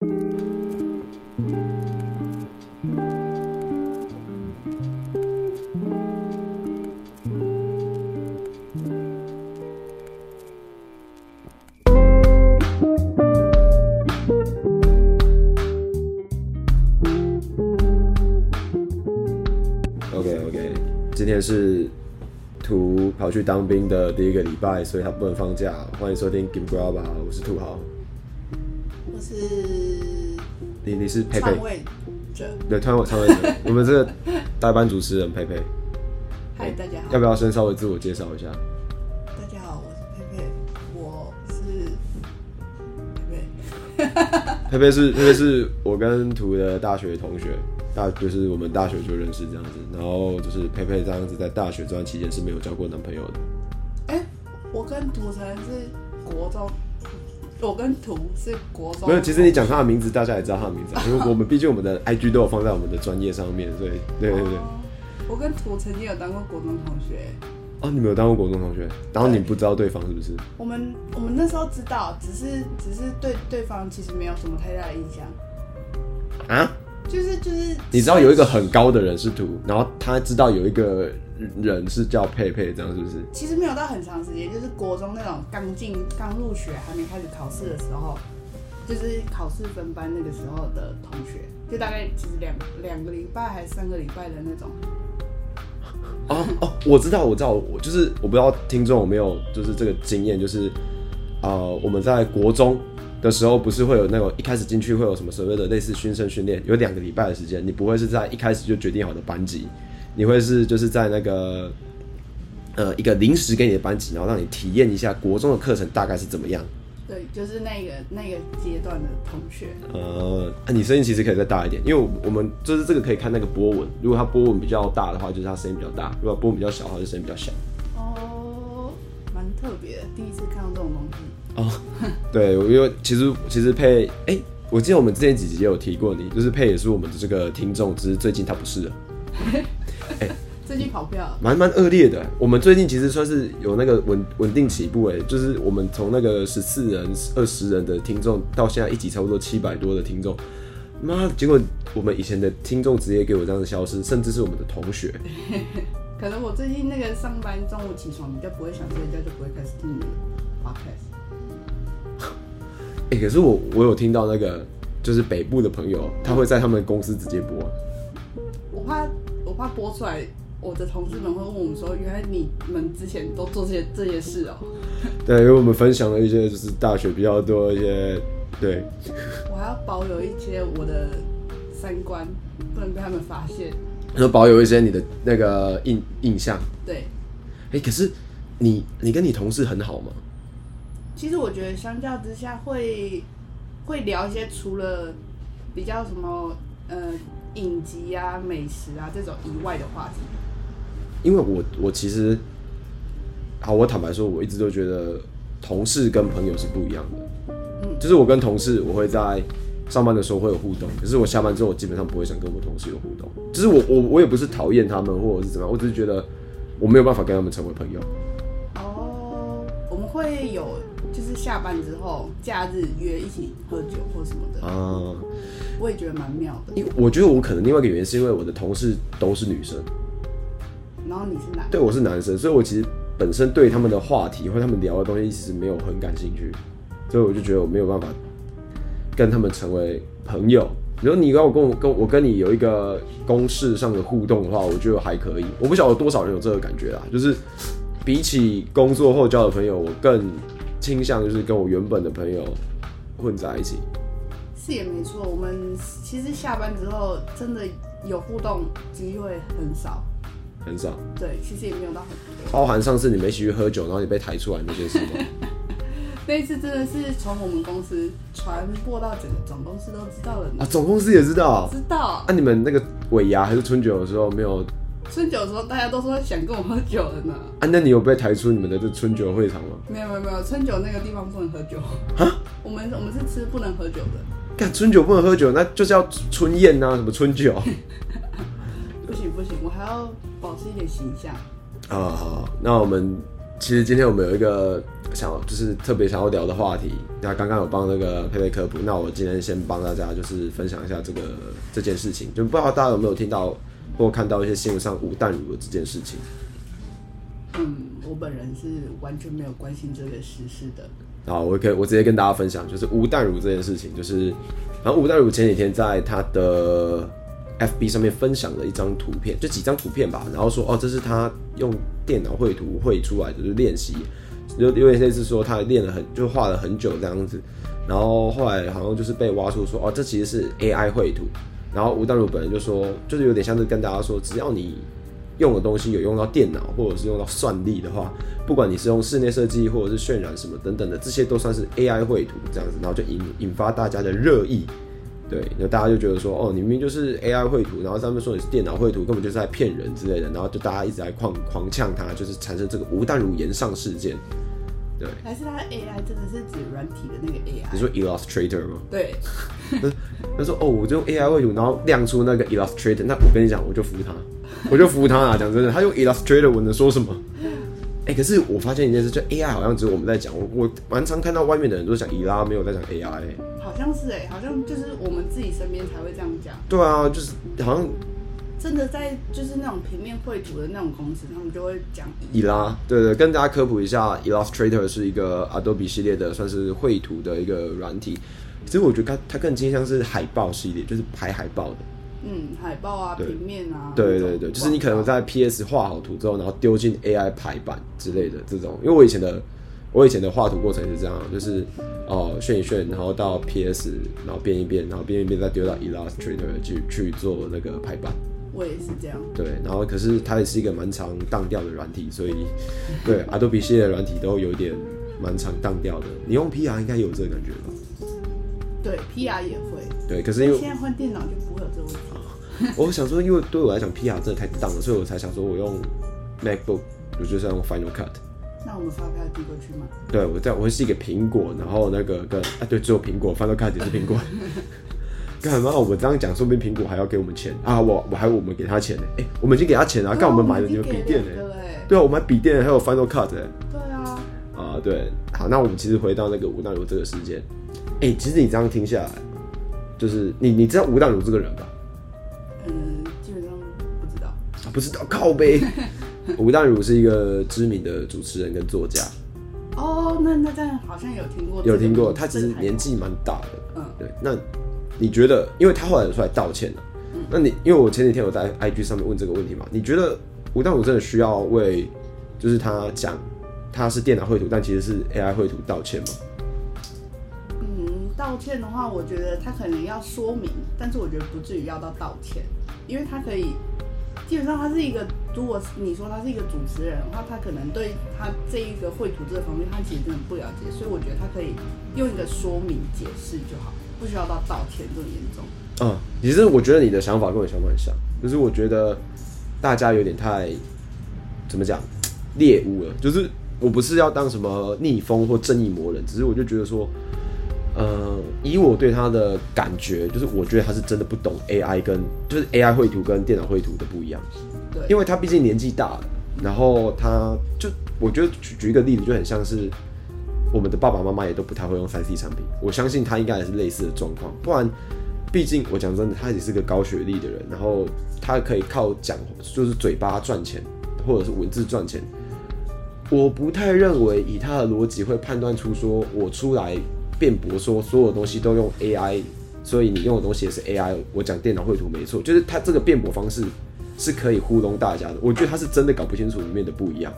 OK OK，今天是图跑去当兵的第一个礼拜，所以他不能放假。欢迎收听 Game Grab，我是土豪，你你是佩佩，对，创位创位者，我们这个代班主持人佩佩。嗨，大家好。要不要先稍微自我介绍一下？大家好，我是佩佩，我是佩佩。佩佩是佩佩是我跟图的大学同学。大就是我们大学就认识这样子，然后就是佩佩这样子在大学这段期间是没有交过男朋友的。哎、欸，我跟图才是国中，我跟图是国中。没有，其实你讲他的名字，大家也知道他的名字，因为我们毕竟我们的 IG 都有放在我们的专业上面，所以对对对。我跟图曾经有当过国中同学。哦，你没有当过国中同学，然后你不知道对方是不是？我们我们那时候知道，只是只是对对方其实没有什么太大的印象。啊？就是就是，你知道有一个很高的人是图，然后他知道有一个人是叫佩佩，这样是不是？其实没有到很长时间，就是国中那种刚进、刚入学、还没开始考试的时候，就是考试分班那个时候的同学，就大概其实两两个礼拜还是三个礼拜的那种。哦哦，我知道，我知道，我就是我不知道听众有没有就是这个经验，就是呃我们在国中。的时候不是会有那种一开始进去会有什么所谓的类似新生训练，有两个礼拜的时间，你不会是在一开始就决定好的班级，你会是就是在那个呃一个临时给你的班级，然后让你体验一下国中的课程大概是怎么样。对，就是那个那个阶段的同学。呃，啊、你声音其实可以再大一点，因为我们就是这个可以看那个波纹，如果它波纹比较大的话，就是它声音比较大；如果波纹比较小的话，就声音比较小。哦，蛮特别的，第一次看到这种东西。哦，对，因为其实其实配，哎、欸，我记得我们之前几集也有提过你，就是配也是我们的这个听众，只是最近他不是了。哎、欸，最近跑票，蛮蛮恶劣的。我们最近其实算是有那个稳稳定起步，哎，就是我们从那个十四人、二十人的听众，到现在一集差不多七百多的听众，妈，结果我们以前的听众直接给我这样子消失，甚至是我们的同学。可能我最近那个上班中午起床比较不会想睡觉，就不会开始听你的 podcast。哎、欸，可是我我有听到那个，就是北部的朋友，他会在他们公司直接播。我怕我怕播出来，我的同事们会问我们说，原来你们之前都做这些这些事哦、喔。对，因为我们分享了一些就是大学比较多一些，对。我还要保有一些我的三观，不能被他们发现。说保有一些你的那个印印象。对。哎、欸，可是你你跟你同事很好吗？其实我觉得相较之下会会聊一些除了比较什么呃影集啊、美食啊这种以外的话题。因为我我其实好，我坦白说，我一直都觉得同事跟朋友是不一样的。嗯，就是我跟同事，我会在上班的时候会有互动，可是我下班之后，我基本上不会想跟我同事有互动。就是我我我也不是讨厌他们或者是怎么样，我只是觉得我没有办法跟他们成为朋友。哦，我们会有。就是下班之后，假日约一起喝酒或什么的啊，我也觉得蛮妙的。因我觉得我可能另外一个原因是因为我的同事都是女生，然后你是男，对，我是男生，所以我其实本身对他们的话题或他们聊的东西其实没有很感兴趣，所以我就觉得我没有办法跟他们成为朋友。如果你要我跟我跟我跟你有一个公式上的互动的话，我觉得还可以。我不晓得多少人有这个感觉啦，就是比起工作后交的朋友，我更。倾向就是跟我原本的朋友混在一起，是也没错。我们其实下班之后真的有互动机会很少，很少。对，其实也没有到很多。包含上次你们一起去喝酒，然后你被抬出来那件事吗？那一次真的是从我们公司传播到整个总公司都知道了呢。啊，总公司也知道？知道。那、啊、你们那个尾牙还是春酒的时候没有？春酒的时候，大家都说想跟我喝酒了呢。啊，那你有被抬出你们的这春酒会场吗？没有没有没有，春酒那个地方不能喝酒。啊？我们我们是吃不能喝酒的。干春酒不能喝酒，那就是要春宴呐、啊，什么春酒？不行不行，我还要保持一点形象。啊好，那我们其实今天我们有一个想就是特别想要聊的话题。那刚刚有帮那个佩佩科普，那我今天先帮大家就是分享一下这个这件事情，就不知道大家有没有听到或看到一些新闻上吴淡如的这件事情。嗯，我本人是完全没有关心这个时事的。好，我可以我直接跟大家分享，就是吴淡如这件事情，就是然后吴淡如前几天在他的 FB 上面分享了一张图片，就几张图片吧，然后说哦，这是他用电脑绘图绘出来的，就是练习，就因为类似说他练了很就画了很久这样子，然后后来好像就是被挖出说哦，这其实是 AI 绘图，然后吴淡如本人就说，就是有点像是跟大家说，只要你。用的东西有用到电脑，或者是用到算力的话，不管你是用室内设计或者是渲染什么等等的，这些都算是 AI 绘图这样子，然后就引引发大家的热议，对，那大家就觉得说，哦，你明明就是 AI 绘图，然后他们说你是电脑绘图，根本就是在骗人之类的，然后就大家一直在狂狂呛他，就是产生这个吴淡如言上事件，对，还是他的 AI 真的是指软体的那个 AI？你说 Illustrator 吗？对，他说哦，我就用 AI 绘图，然后亮出那个 Illustrator，那我跟你讲，我就服他。我就服他啊！讲真的，他用 Illustrator，我能说什么？哎、欸，可是我发现一件事，就 AI 好像只有我们在讲。我我蛮常看到外面的人都讲伊拉，没有在讲 AI、欸。好像是哎、欸，好像就是我们自己身边才会这样讲。对啊，就是好像真的在就是那种平面绘图的那种公司，他们就会讲伊拉。对，对对，跟大家科普一下，Illustrator 是一个 Adobe 系列的，算是绘图的一个软体。其实我觉得它它更倾向是海报系列，就是排海报的。嗯，海报啊，平面啊，对对对，就是你可能在 PS 画好图之后，然后丢进 AI 排版之类的这种。因为我以前的我以前的画图过程是这样，就是哦炫一炫，然后到 PS，然后变一变，然后变一变，再丢到 Illustrator 去去做那个排版。我也是这样。对，然后可是它也是一个蛮常当掉的软体，所以对 Adobe 系列的软体都有点蛮常当掉的。你用 PR 应该有这个感觉吧？对，PR 也会。对，可是因为现在换电脑就不会有这个问题。我想说，因为对我来讲，PR 真的太当了，所以我才想说，我用 MacBook，我就是要用 Final Cut。那我们发票递过去吗？对，我在我会寄给苹果，然后那个跟啊，对，只有苹果 Final Cut 也是苹果。干嘛？我们这样讲，说不定苹果还要给我们钱啊！我我还我们给他钱呢。哎、欸，我们已经给他钱了，干我们买了你们笔电呢？对啊，我买笔电还有 Final Cut 哎。对啊。啊，对，好，那我们其实回到那个吴淡如这个事件，哎、欸，其实你这样听下来，就是你你知道吴淡如这个人吧？嗯，基本上不知道。啊、不知道，靠背。吴淡如是一个知名的主持人跟作家。哦，那那这样好像有听过。有听过，他其实年纪蛮大的。嗯，对。那你觉得，因为他后来有出来道歉了。嗯。那你，因为我前几天有在 IG 上面问这个问题嘛？你觉得吴淡如真的需要为，就是他讲他是电脑绘图，但其实是 AI 绘图道歉吗？道歉的话，我觉得他可能要说明，但是我觉得不至于要到道歉，因为他可以，基本上他是一个，如果你说他是一个主持人的话，他可能对他这一个绘图这个方面，他其实真的不了解，所以我觉得他可以用一个说明解释就好，不需要到道歉这么严重。嗯，其实我觉得你的想法跟我想法很像，就是我觉得大家有点太怎么讲猎物了，就是我不是要当什么逆风或正义魔人，只是我就觉得说。呃，以我对他的感觉，就是我觉得他是真的不懂 AI 跟就是 AI 绘图跟电脑绘图的不一样。对，因为他毕竟年纪大了，然后他就我觉得举举一个例子，就很像是我们的爸爸妈妈也都不太会用三 C 产品，我相信他应该也是类似的状况。不然，毕竟我讲真的，他也是个高学历的人，然后他可以靠讲就是嘴巴赚钱，或者是文字赚钱。我不太认为以他的逻辑会判断出说我出来。辩驳说所有东西都用 AI，所以你用的东西也是 AI。我讲电脑绘图没错，就是他这个辩驳方式是可以糊弄大家的。我觉得他是真的搞不清楚里面的不一样。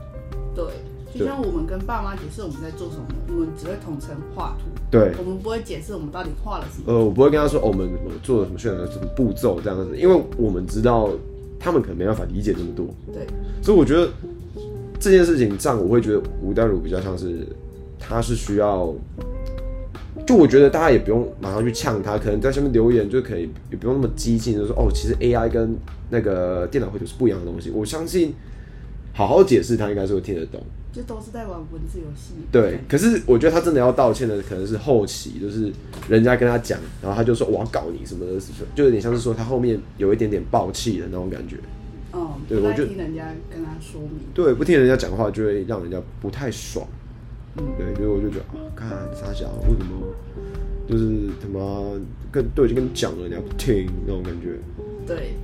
对，就像我们跟爸妈解释我们在做什么，我们只会统称画图。对，我们不会解释我们到底画了什么。呃，我不会跟他说，哦，我们做了什么渲染什么步骤这样子，因为我们知道他们可能没办法理解这么多。对，所以我觉得这件事情上，我会觉得吴丹如比较像是他是需要。就我觉得大家也不用马上去呛他，可能在下面留言就可以，也不用那么激进，就说哦，其实 AI 跟那个电脑绘图是不一样的东西。我相信好好解释，他应该是会听得懂。就都是在玩文字游戏。对，可是我觉得他真的要道歉的，可能是后期，就是人家跟他讲，然后他就说我要搞你什么的，就有点像是说他后面有一点点爆气的那种感觉。哦，对，我就听人家跟他说明。对，不听人家讲话就会让人家不太爽。嗯，对，所以我就觉得啊，看傻小为什么就是他妈跟都已经跟你讲了，你还不听那种感觉。对，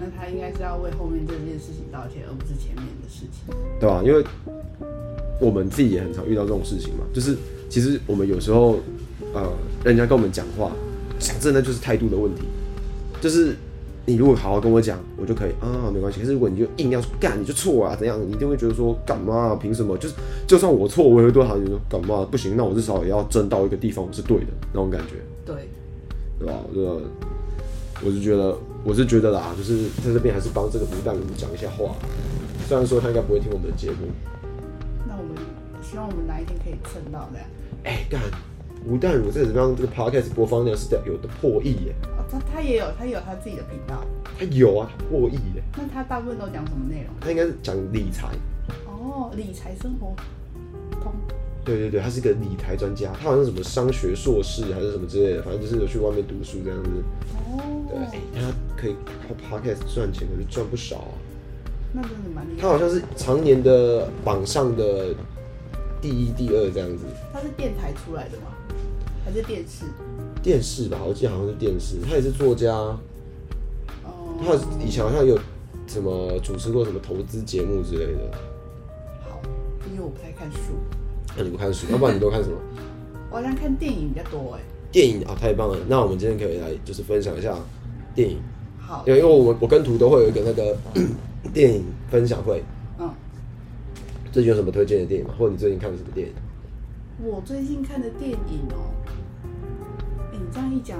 那他应该是要为后面这件事情道歉，而不是前面的事情。对吧、啊？因为我们自己也很常遇到这种事情嘛，就是其实我们有时候呃，人家跟我们讲话，讲真的就是态度的问题，就是。你如果好好跟我讲，我就可以啊，没关系。可是如果你就硬要干，你就错啊，怎样？你一定会觉得说干嘛？凭什么？就是就算我错，我也会对他就说干嘛？不行，那我至少也要争到一个地方我是对的那种感觉。对，对吧？这个我就觉得，我是觉得啦，就是在这边还是帮这个吴淡如讲一下话。虽然说他应该不会听我们的节目。那我们希望我们哪一天可以蹭到的。哎、欸，干吴淡如在这边这个 podcast 播放量是有的破亿耶。他他也有，他也有他自己的频道。他有啊，他破亿耶。那他大部分都讲什么内容？他应该是讲理财。哦，理财生活通。对对对，他是个理财专家，他好像是什么商学硕士还是什么之类的，反正就是有去外面读书这样子。哦。对，哎、欸，他可以靠 podcast 赚钱，可是赚不少啊。那真的蛮厉害。他好像是常年的榜上的第一、第二这样子。他是电台出来的吗？还是电视？电视吧，我记得好像是电视。他也是作家，哦，他以前好像有什么主持过什么投资节目之类的。好，因为我不太看书。那、啊、你不看书，要不然你都看什么？我好像看电影比较多哎。电影啊，太棒了！那我们今天可以来就是分享一下电影。好，因为因为我我跟图都会有一个那个 电影分享会。嗯。最近有什么推荐的电影吗？或者你最近看的什么电影？我最近看的电影哦、喔。你这样一讲，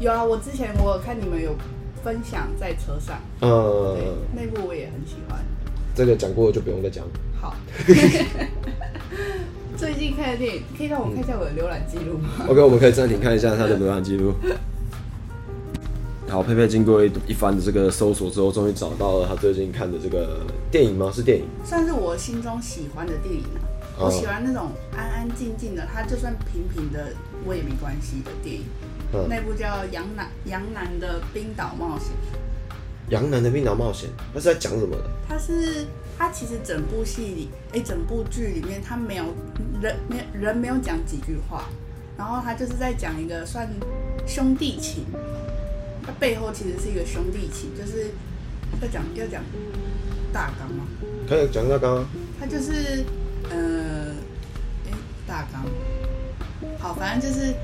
有啊！我之前我有看你们有分享在车上，嗯，那部我也很喜欢。这个讲过就不用再讲。好，最近看的电影，可以让我看一下我的浏览记录吗、嗯、？OK，我们可以暂停看一下他的浏览记录。好，佩佩经过一一番的这个搜索之后，终于找到了他最近看的这个电影吗？是电影，算是我心中喜欢的电影啊。我喜欢那种安安静静的，他就算平平的我也没关系的电影。嗯、那部叫《杨南杨南的冰岛冒险》。杨南的冰岛冒险，他是在讲什么的？他是他其实整部戏里，哎、欸，整部剧里面他没有人没人没有讲几句话，然后他就是在讲一个算兄弟情，他背后其实是一个兄弟情，就是要讲要讲大纲吗？可以讲大纲。他就是。呃，哎，大纲，好，反正就是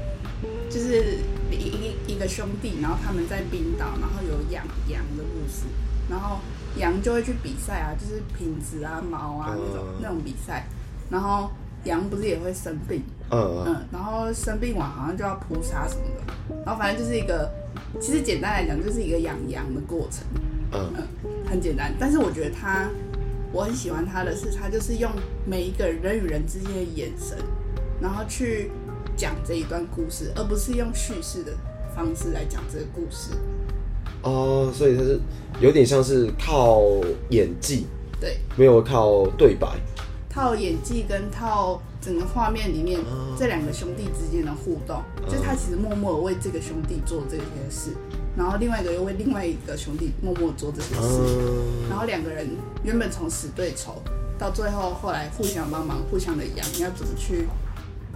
就是一一一个兄弟，然后他们在冰岛，然后有养羊的故事，然后羊就会去比赛啊，就是品质啊、毛啊那种那种比赛，然后羊不是也会生病，嗯嗯，然后生病完好像就要扑杀什么的，然后反正就是一个，其实简单来讲就是一个养羊的过程，嗯嗯，很简单，但是我觉得他。我很喜欢他的是，他就是用每一个人与人之间的眼神，然后去讲这一段故事，而不是用叙事的方式来讲这个故事。哦，所以他是有点像是靠演技，对，没有靠对白，靠演技跟靠整个画面里面这两个兄弟之间的互动，哦，就是他其实默默为这个兄弟做这些事。然后另外一个又为另外一个兄弟默默做这些事，嗯、然后两个人原本从死对头，到最后后来互相帮忙，互相的养，要怎么去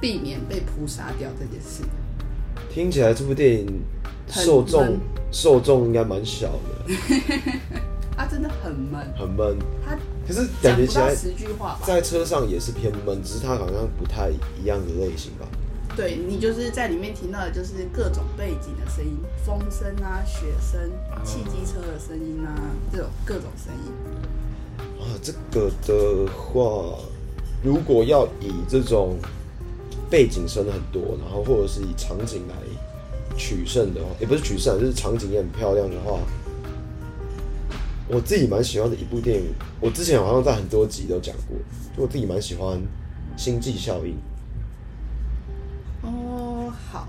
避免被扑杀掉这件事？听起来这部电影受众受众应该蛮小的，他真的很闷，很闷。他可是感觉起来十句话在车上也是偏闷，只是它好像不太一样的类型吧。对，你就是在里面听到的就是各种背景的声音，风声啊、雪声、汽机车的声音啊，这种各种声音。啊，这个的话，如果要以这种背景声很多，然后或者是以场景来取胜的话，也不是取胜，就是场景也很漂亮的话，我自己蛮喜欢的一部电影，我之前好像在很多集都讲过，就我自己蛮喜欢《星际效应》。哦，好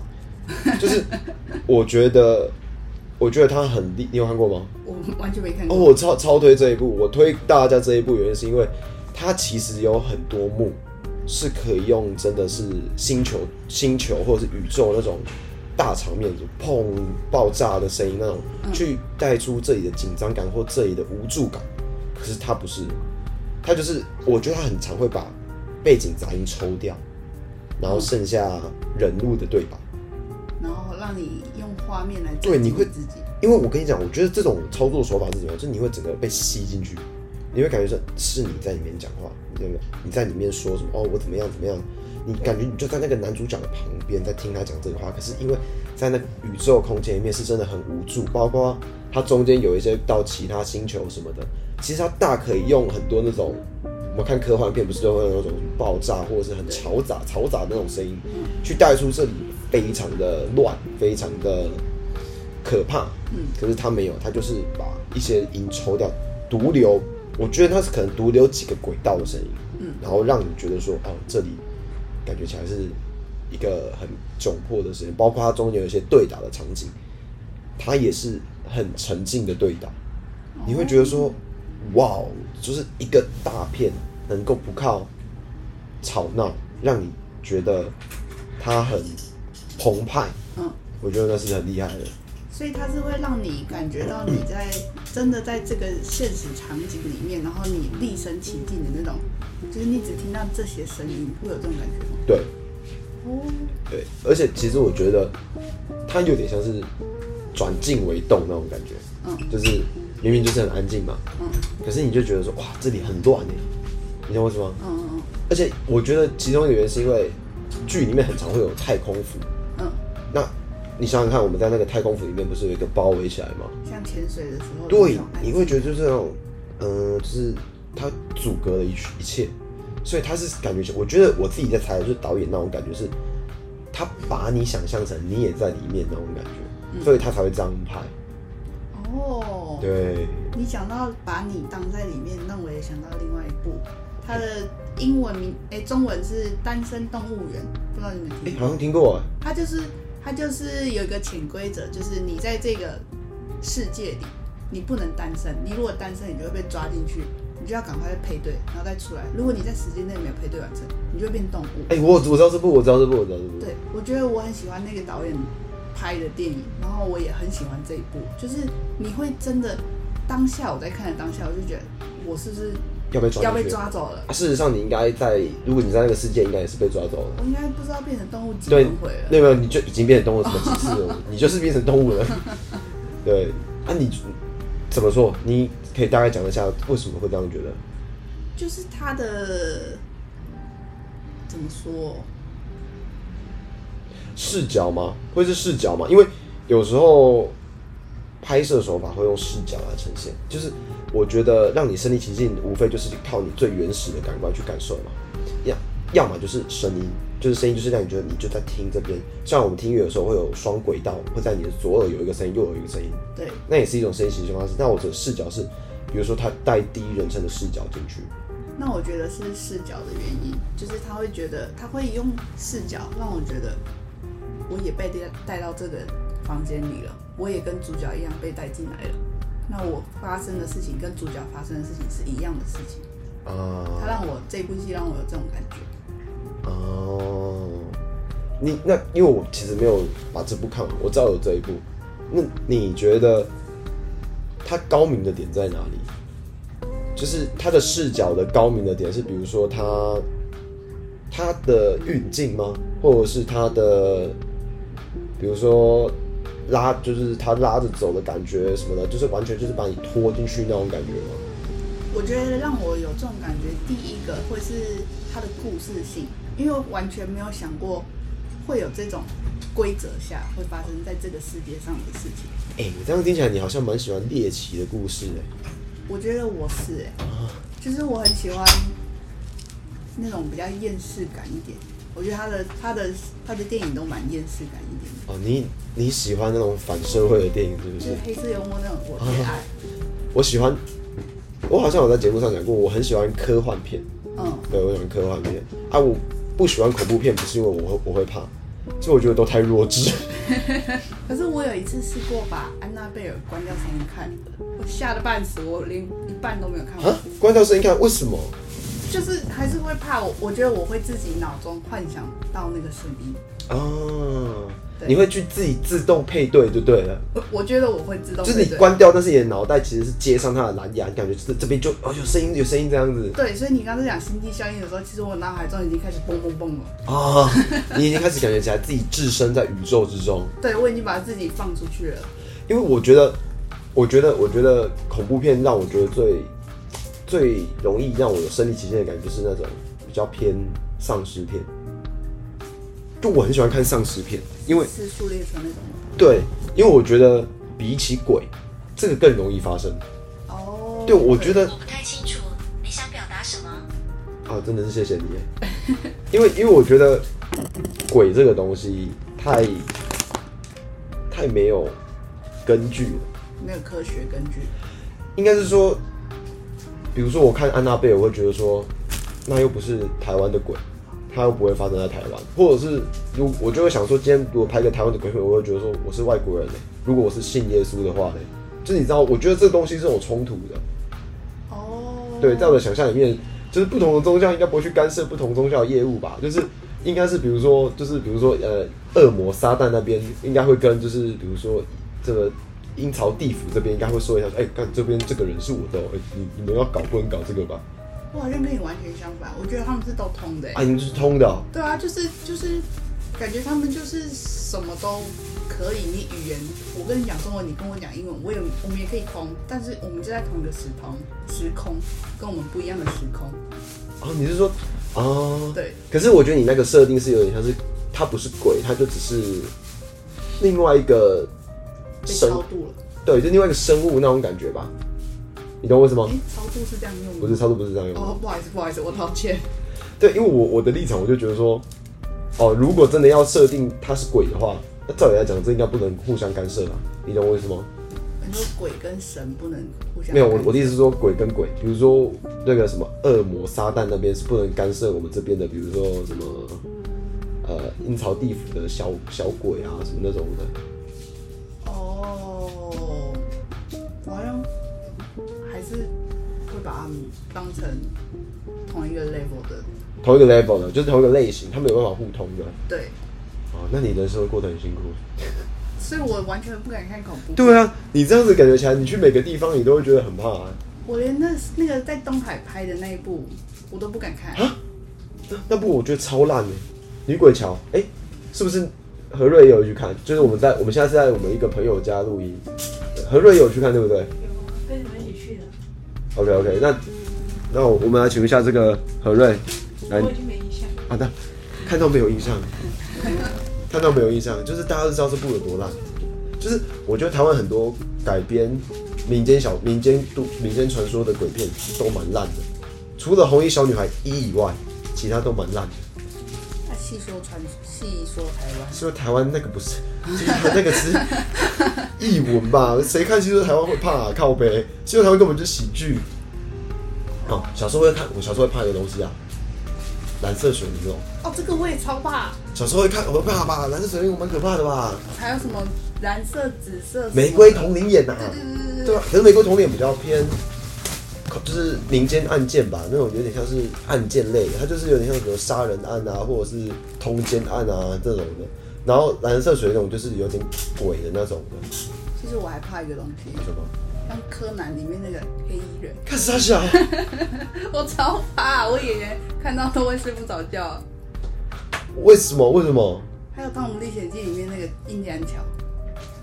就是我觉得，我觉得他很厉，你有看过吗？我完全没看过。哦，我超超推这一部，我推大家这一部原因是因为它其实有很多幕是可以用真的是星球、星球或者是宇宙那种大场面，就砰爆炸的声音那种，去带出这里的紧张感或这里的无助感。可是他不是，他就是我觉得他很常会把背景杂音抽掉，然后剩下人物的对白，然后让你用画面来对，你会自己。因为我跟你讲，我觉得这种操作手法是什么样？就是你会整个被吸进去，你会感觉是是你在里面讲话，对不对？你在里面说什么？哦，我怎么样怎么样？你感觉你就在那个男主角的旁边，在听他讲这个话。可是因为在那宇宙空间里面是真的很无助，包括他中间有一些到其他星球什么的，其实他大可以用很多那种我们看科幻片不是都会有那种爆炸或者是很嘈杂嘈杂的那种声音，去带出这里非常的乱，非常的可怕。嗯，可是他没有，他就是把一些音抽掉，独留。我觉得他是可能独留几个轨道的声音，嗯，然后让你觉得说，哦，这里感觉起来是一个很窘迫的时间，包括它中间有一些对打的场景，它也是很沉静的对打，你会觉得说，哇，就是一个大片能够不靠吵闹，让你觉得它很澎湃，嗯，我觉得那是很厉害的。所以它是会让你感觉到你在真的在这个现实场景里面，然后你立身其境的那种，就是你只听到这些声音，会有这种感觉吗？对，哦，对，而且其实我觉得它有点像是转静为动那种感觉，嗯，就是明明就是很安静嘛，嗯，可是你就觉得说哇，这里很乱哎，你知道为什么？嗯嗯嗯，而且我觉得其中一个原因是因为剧里面很常会有太空服，嗯，那。你想想看，我们在那个太空服里面不是有一个包围起来吗？像潜水的时候。对，你会觉得就是那种，嗯、呃，就是它阻隔了一一切，所以他是感觉，我觉得我自己在猜，就是导演那种感觉是，他把你想象成你也在里面那种感觉，嗯、所以他才会这样拍。哦。对。你讲到把你当在里面，那我也想到另外一部，它的英文名，哎、欸，中文是《单身动物园》，不知道你们听过？哎、欸，好像听过。它就是。它就是有一个潜规则，就是你在这个世界里，你不能单身。你如果单身，你就会被抓进去，你就要赶快配对，然后再出来。如果你在时间内没有配对完成，你就会变动物。哎、欸，我我知道这部，我知道这部，我知道这部。对，我觉得我很喜欢那个导演拍的电影，然后我也很喜欢这一部。就是你会真的当下我在看的当下，我就觉得我是不是？要被抓，要被抓走了。啊，事实上，你应该在，如果你在那个世界，应该也是被抓走了。我应该不知道变成动物几轮回了。对，没有，你就已经变成动物什么几次了？你就是变成动物了。对，啊，你怎么说？你可以大概讲一下为什么会这样觉得？就是他的怎么说？视角吗？会是视角吗？因为有时候拍摄手法会用视角来呈现，就是。我觉得让你身临其境，无非就是靠你最原始的感官去感受嘛。要要么就是声音，就是声音，就是让你觉得你就在听这边。像我们听音乐的时候，会有双轨道，会在你的左耳有一个声音，右耳有一个声音。对，那也是一种声音形式方式。那我的视角是，比如说他带第一人称的视角进去。那我觉得是视角的原因，就是他会觉得他会用视角让我觉得我也被带带到这个房间里了，我也跟主角一样被带进来了。那我发生的事情跟主角发生的事情是一样的事情啊，他让我这部戏让我有这种感觉哦。你那因为我其实没有把这部看完，我知道有这一部。那你觉得他高明的点在哪里？就是他的视角的高明的点是，比如说他他的运镜吗？或者是他的，比如说。拉就是他拉着走的感觉什么的，就是完全就是把你拖进去那种感觉吗？我觉得让我有这种感觉，第一个会是他的故事性，因为我完全没有想过会有这种规则下会发生在这个世界上的事情。哎、欸，你这样听起来你好像蛮喜欢猎奇的故事哎。我觉得我是哎，就是我很喜欢那种比较厌世感一点。我觉得他的他的他的电影都蛮厌世感一点的。哦，你你喜欢那种反社会的电影是不是？是黑色幽默那种，我最爱。我喜欢，我好像有在节目上讲过，我很喜欢科幻片。嗯，对，我喜欢科幻片。啊，我不喜欢恐怖片，不是因为我会我会怕，所以我觉得都太弱智。可是我有一次试过把安娜贝尔关掉声音看，我吓得半死，我连一半都没有看完。关掉声音看，为什么？就是还是会怕我，我觉得我会自己脑中幻想到那个声音。哦，对你会去自己自动配对就对了。我我觉得我会自动配对，就是你关掉，但是你的脑袋其实是接上它的蓝牙，你感觉这这边就哦有声音有声音这样子。对，所以你刚刚在讲星际效应的时候，其实我脑海中已经开始蹦蹦蹦了。啊、哦，你已经开始感觉起来自己置身在宇宙之中。对，我已经把自己放出去了。因为我觉得，我觉得，我觉得恐怖片让我觉得最最容易让我有生理期限的感觉，是那种比较偏丧尸片。就我很喜欢看丧尸片，因为是速列车那种。对，因为我觉得比起鬼，这个更容易发生。哦。对，我觉得。我不太清楚你想表达什么。啊，真的是谢谢你。因为因为我觉得鬼这个东西太太没有根据了，没有科学根据。应该是说，比如说我看安娜贝尔，我会觉得说，那又不是台湾的鬼。他又不会发生在台湾，或者是如我就会想说，今天如果拍个台湾的鬼片，我会觉得说我是外国人嘞。如果我是信耶稣的话嘞，就你知道，我觉得这个东西是有冲突的。哦。对，在我的想象里面，就是不同的宗教应该不会去干涉不同宗教的业务吧？就是应该是比如说，就是比如说呃，恶魔撒旦那边应该会跟就是比如说这个阴曹地府这边应该会说一下，哎、欸，看这边这个人是我的，哎、欸，你你们要搞不能搞这个吧？我好像跟你完全相反，我觉得他们是都通的。啊，你们是通的哦？对啊，就是就是，感觉他们就是什么都可以。你语言，我跟你讲中文，你跟我讲英文，我也我们也可以通，但是我们就在同一个时空，时空跟我们不一样的时空。哦，你是说，哦，对。可是我觉得你那个设定是有点像是，他不是鬼，他就只是另外一个生被超度了。对，就另外一个生物那种感觉吧。你懂为什么？哎、欸，超度是这样用的？不是超度，不是这样用的。哦，不好意思，不好意思，我道歉。对，因为我我的立场，我就觉得说，哦，如果真的要设定他是鬼的话，那照理来讲，这应该不能互相干涉吧？你懂我意思吗？你说鬼跟神不能互相？没有，我我的意思是说，鬼跟鬼，比如说那个什么恶魔撒旦那边是不能干涉我们这边的，比如说什么呃阴曹地府的小小鬼啊什么那种的。把他们当成同一个 level 的，同一个 level 的，就是同一个类型，他们有办法互通的。对。哦，那你人生会过得很辛苦。所以我完全不敢看恐怖。对啊，你这样子感觉起来，你去每个地方，你都会觉得很怕啊。我连那那个在东海拍的那一部，我都不敢看。啊？那部我觉得超烂的，《女鬼桥》欸。哎，是不是何瑞也有去看？就是我们在我们现在是在我们一个朋友家录音，何瑞也有去看，对不对？有，跟你们一起去的。OK OK，那那我们来请问一下这个何瑞，来，我已经没印象。好的，看到没有印象？看到没有印象？就是大家都知道这部有多烂，就是我觉得台湾很多改编民间小民间都民间传说的鬼片都蛮烂的，除了《红衣小女孩》一以外，其他都蛮烂的。那戏说传戏说台湾，戏说台湾那个不是，那个是译文吧？谁看戏说台湾会怕啊？靠北，戏说台湾根本就是喜剧。哦，小时候会看，我小时候会怕一个东西啊，蓝色水灵龙。哦，这个我也超怕。小时候会看，我会怕吧？蓝色水灵我蛮可怕的吧？还有什么蓝色、紫色？玫瑰瞳铃眼呐？对对对对对吧？可是玫瑰瞳铃眼比较偏，就是民间案件吧，那种有点像是案件类的，它就是有点像什么杀人案啊，或者是通奸案啊这种的。然后蓝色水那种就是有点鬼的那种的。其实我还怕一个东西。什么？像柯南里面那个黑衣人，看傻小，我超怕，我演员看到都会睡不着觉。为什么？为什么？还有《汤姆历险记》里面那个印第安桥，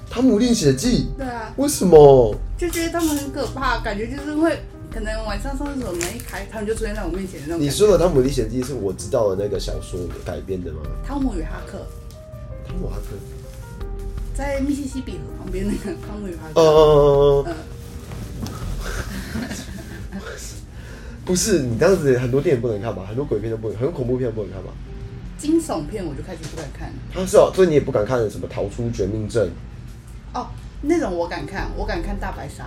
《汤姆历险记》对啊，为什么？就觉得他们很可怕，感觉就是会可能晚上上厕所门一开，他们就出现在我面前的那种。你说的《汤姆历险记》是我知道的那个小说改编的吗？汤姆与哈克，汤姆哈克，在密西西比河旁边那个汤姆与哈克。哦、uh, 嗯。不是你这样子，很多电影不能看吧？很多鬼片都不能，很多恐怖片都不能看吧？惊悚片我就开始不敢看。他、啊、是哦，所以你也不敢看什么《逃出绝命镇》？哦，那种我敢看，我敢看《大白鲨》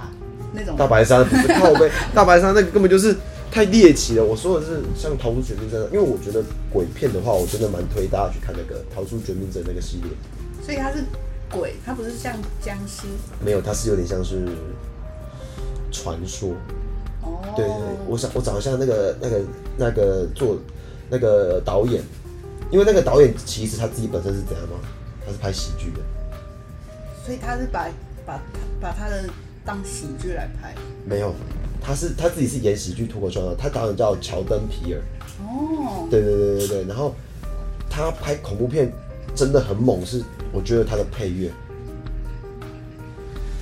那种。大白鲨不是靠背，大白鲨那个根本就是太猎奇了。我说的是像《逃出绝命镇》，因为我觉得鬼片的话，我真的蛮推大家去看那个《逃出绝命镇》那个系列。所以它是鬼，它不是像僵尸？没有，它是有点像是传说。哦，对对，我想我找一下那个那个那个做那个导演，因为那个导演其实他自己本身是怎样吗？他是拍喜剧的。所以他是把把把他的当喜剧来拍。没有，他是他自己是演喜剧脱口秀的，他导演叫乔登皮尔。哦。对对对对对，然后他拍恐怖片真的很猛，是我觉得他的配乐。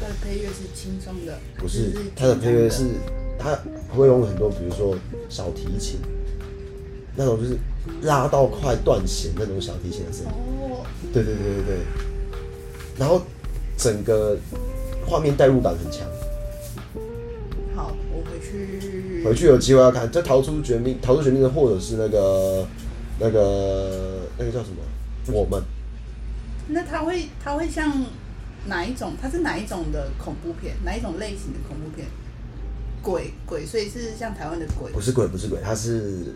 他的配乐是轻松的。不是，是他的配乐是他会用很多，比如说小提琴，那种就是拉到快断弦那种小提琴的声音。哦。对对对对对，然后。整个画面代入感很强。好，我回去。回去有机会要看，这逃出绝命，逃出绝命的，或者是那个那个那个叫什么？我们。那他会他会像哪一种？他是哪一种的恐怖片？哪一种类型的恐怖片？鬼鬼，所以是像台湾的鬼？不是鬼，不是鬼，它是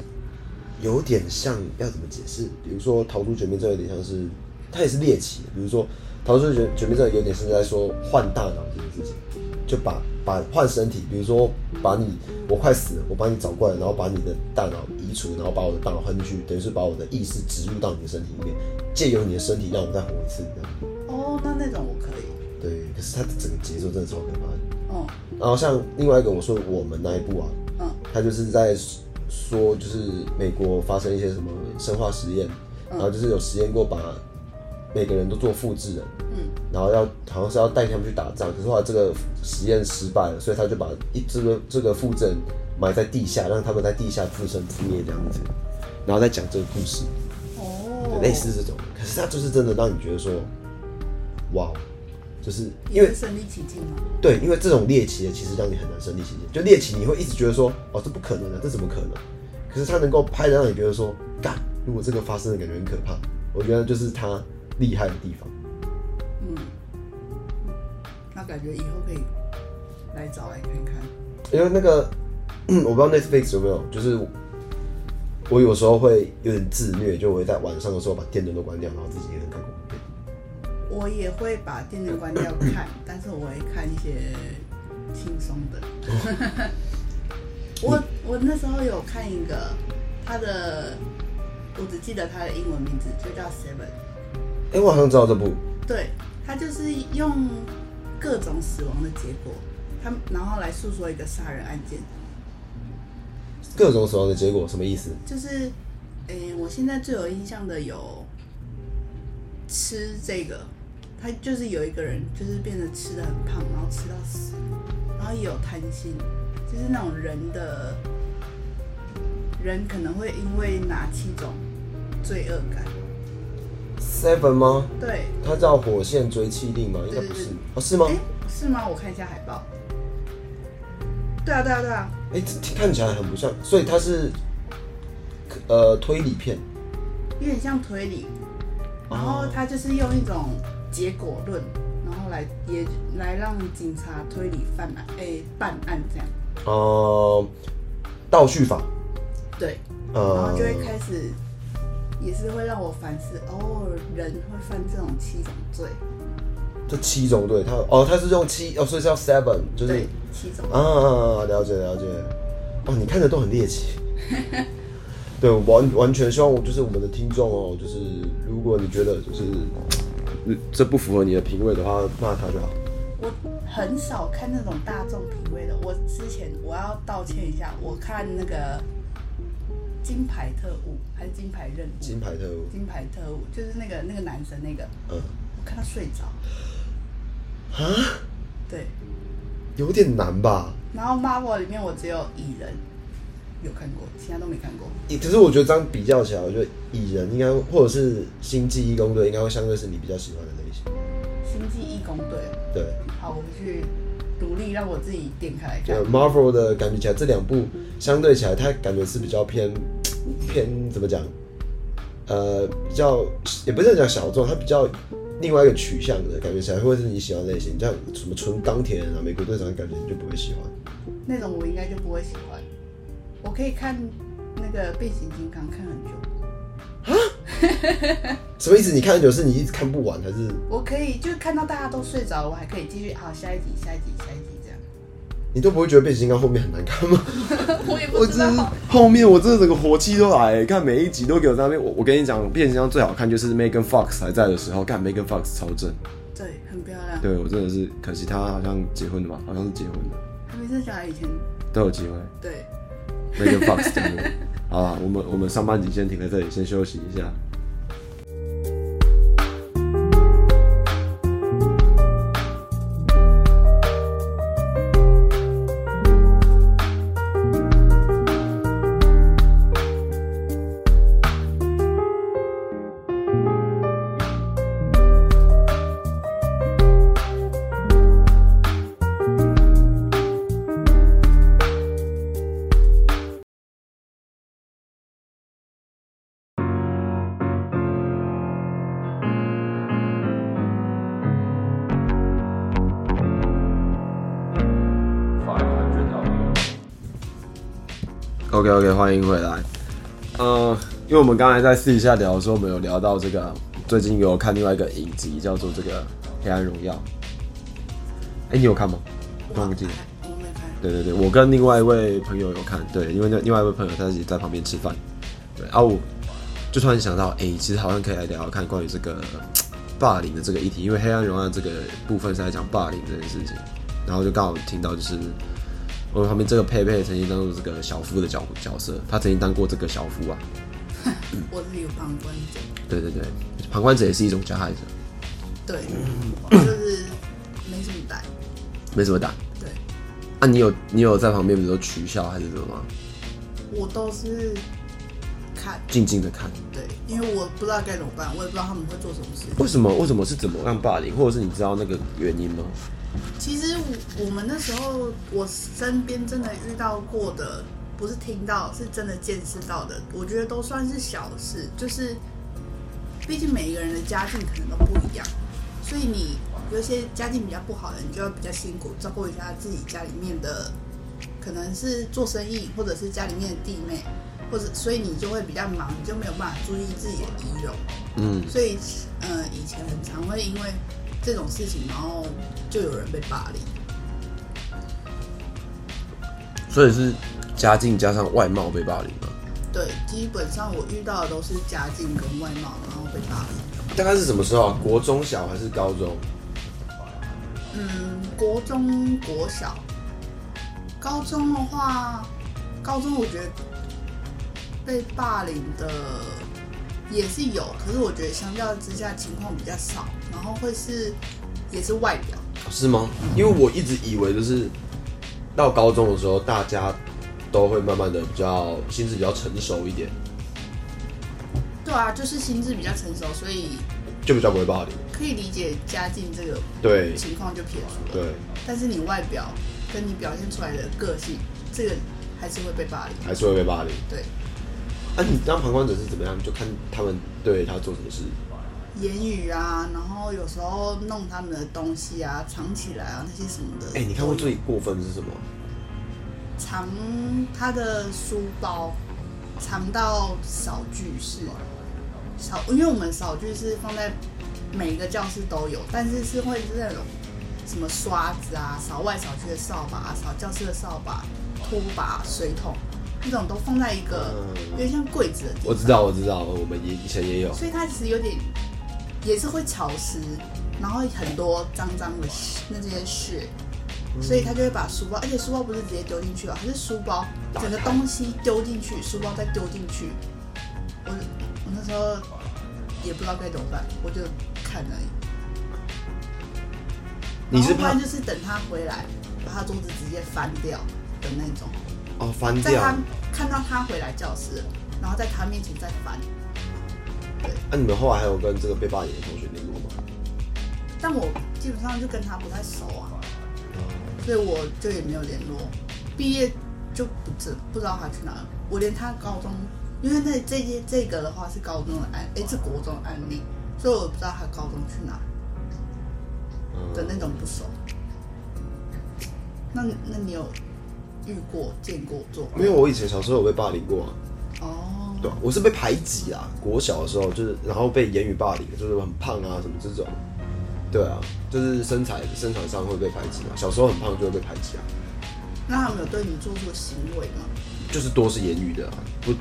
有点像，要怎么解释？比如说逃出绝命，这有点像是，它也是猎奇。比如说。逃出绝绝命镇有点是在说换大脑这件事情，就把把换身体，比如说把你我快死了，我把你找过来，然后把你的大脑移除，然后把我的大脑换进去，等于是把我的意识植入到你的身体里面，借由你的身体让我再活一次这样。哦，那那种我可以。对，可是它的整个节奏真的超可怕的。哦。然后像另外一个我说我们那一部啊，嗯，他就是在说就是美国发生一些什么生化实验，然后就是有实验过把。每个人都做复制人，嗯，然后要好像是要带他们去打仗，可是后来这个实验失败了，所以他就把一这个这个复制人埋在地下，让他们在地下自生自灭这样子，然后再讲这个故事，哦，类似这种，可是他就是真的让你觉得说，哇，就是因为身临其境吗？对，因为这种猎奇的其实让你很难身临其境，就猎奇你会一直觉得说，哦，这不可能的，这怎么可能？可是他能够拍的让你觉得说，干，如果这个发生的感觉很可怕，我觉得就是他。厉害的地方，嗯，那感觉以后可以来找来看看。因为那个，我不知道 Netflix 有没有，就是我有时候会有点自虐，就我会在晚上的时候把电灯都关掉，然后自己一个人看恐怖片。我也会把电灯关掉看，但是我会看一些轻松的。我我那时候有看一个，他的我只记得他的英文名字，就叫 Seven。哎、欸，我好像知道这部。对，他就是用各种死亡的结果，他然后来诉说一个杀人案件。各种死亡的结果什么意思？就是，哎、欸，我现在最有印象的有吃这个，他就是有一个人就是变得吃的很胖，然后吃到死，然后也有贪心，就是那种人的，人可能会因为哪七种罪恶感。Seven 吗？对，它叫火线追气令吗？应该不是哦，是吗？哎，是吗？我看一下海报。对啊，对啊，对啊。哎，看起来很不像，所以它是呃推理片，有点像推理。然后他就是用一种结果论，然后来也来让警察推理犯案，哎，办案这样。哦、呃，倒叙法。对。呃，然后就会开始。也是会让我反思哦，人会犯这种七种罪。这七种罪，他哦，他是用七哦，所以叫 seven，就是七种啊，了解了解。哦，你看的都很猎奇。对，完完全希望我就是我们的听众哦，就是如果你觉得就是这不符合你的品味的话，骂他就好。我很少看那种大众品味的。我之前我要道歉一下，我看那个。金牌特务还是金牌任务？金牌特务。金牌特务就是那个那个男生那个。嗯。我看他睡着。啊？对。有点难吧。然后 Marvel 里面我只有蚁人有看过，其他都没看过。可是我觉得这样比较起来，我觉得蚁人应该或者是星际异攻队应该会相对是你比较喜欢的类型。星际异攻队。对。好，我们去独立让我自己点开来看。Marvel 的感觉起来，这两部相对起来，它感觉是比较偏。偏怎么讲？呃，比较也不是讲小众，它比较另外一个取向的感觉起来，会是你喜欢的类型，像什么纯钢铁人啊、美国队长的感觉，你就不会喜欢。那种我应该就不会喜欢。我可以看那个变形金刚看很久。啊？什么意思？你看很久是你一直看不完，还是？我可以，就看到大家都睡着了，我还可以继续。好，下一集，下一集，下一集这样。你都不会觉得变形金刚后面很难看吗？我也不知道。后面我真的整个火气都来，看每一集都给我在那边。我我跟你讲，变形金刚最好看就是 Megan Fox 还在的时候，看 Megan Fox 超正。对，很漂亮。对我真的是可惜他好像结婚了吧？好像是结婚了，他没生小孩以前，都有机会。对，Megan Fox 真的。好了，我们我们上半集先停在这里，先休息一下。欢迎回来。呃，因为我们刚才在私底下聊的时候，我们有聊到这个最近有看另外一个影集，叫做这个《黑暗荣耀》。哎，你有看吗？忘记了。对对对，我跟另外一位朋友有看，对，因为那另外一位朋友他自己在旁边吃饭，对啊，我就突然想到，哎，其实好像可以来聊聊看关于这个霸凌的这个议题，因为《黑暗荣耀》这个部分是在讲霸凌这件事情，然后就刚好听到就是。我旁边这个佩佩曾经当过这个小夫的角角色，他曾经当过这个小夫啊。我是一个旁观者。对对对，旁观者也是一种加害者。对，就是没什么打。没什么打。对。啊，你有你有在旁边，比如说取笑还是什么吗？我都是看，静静的看。对，因为我不知道该怎么办，我也不知道他们会做什么事。为什么？为什么是怎么样霸凌？或者是你知道那个原因吗？其实我我们那时候，我身边真的遇到过的，不是听到，是真的见识到的。我觉得都算是小事，就是毕竟每一个人的家境可能都不一样，所以你有一些家境比较不好的，你就要比较辛苦照顾一下自己家里面的，可能是做生意，或者是家里面的弟妹，或者所以你就会比较忙，你就没有办法注意自己的仪容。嗯，所以呃，以前很常会因为。这种事情，然后就有人被霸凌，所以是家境加上外貌被霸凌吗？对，基本上我遇到的都是家境跟外貌，然后被霸凌。大概是什么时候啊？国中小还是高中？嗯，国中、国小，高中的话，高中我觉得被霸凌的也是有，可是我觉得相较之下情况比较少。然后会是，也是外表，是吗？因为我一直以为就是到高中的时候，大家都会慢慢的比较心智比较成熟一点。对啊，就是心智比较成熟，所以就比较不会霸凌。可以理解家境这个对情况就撇除了。对，但是你外表跟你表现出来的个性，这个还是会被霸凌，还是会被霸凌。对。啊，你当旁观者是怎么样？就看他们对他做什么事。言语啊，然后有时候弄他们的东西啊，藏起来啊，那些什么的。哎、欸，你看过最过分的是什么？藏他的书包，藏到扫具室。扫，因为我们扫具是放在每一个教室都有，但是是会是那种什么刷子啊，扫外扫区的扫把，扫教室的扫把、拖把、水桶，那种都放在一个有点像柜子的地方。我知道，我知道，我们也以前也有。所以它其实有点。也是会潮湿，然后很多脏脏的那这些血，所以他就会把书包，而且书包不是直接丢进去啊，他是书包整个东西丢进去，书包再丢进去。我我那时候也不知道该怎么办，我就看而已。你是怕就是等他回来，把他桌子直接翻掉的那种。哦，翻掉。在他看到他回来教室，然后在他面前再翻。那、啊、你们后来还有跟这个被霸凌的同学联络吗？但我基本上就跟他不太熟啊，所以我就也没有联络。毕业就不知不知道他去哪了。我连他高中，因为那这些这个的话是高中的案，哎、欸，是国中的案例，所以我不知道他高中去哪的那种不熟。那那你有遇过、见过、做过？没有，我以前小时候有被霸凌过啊。哦。对，我是被排挤啊！国小的时候就是，然后被言语霸凌，就是很胖啊什么这种。对啊，就是身材身材上会被排挤嘛。小时候很胖就会被排挤啊。那他们有对你做出行为吗？就是多是言语的啊，不，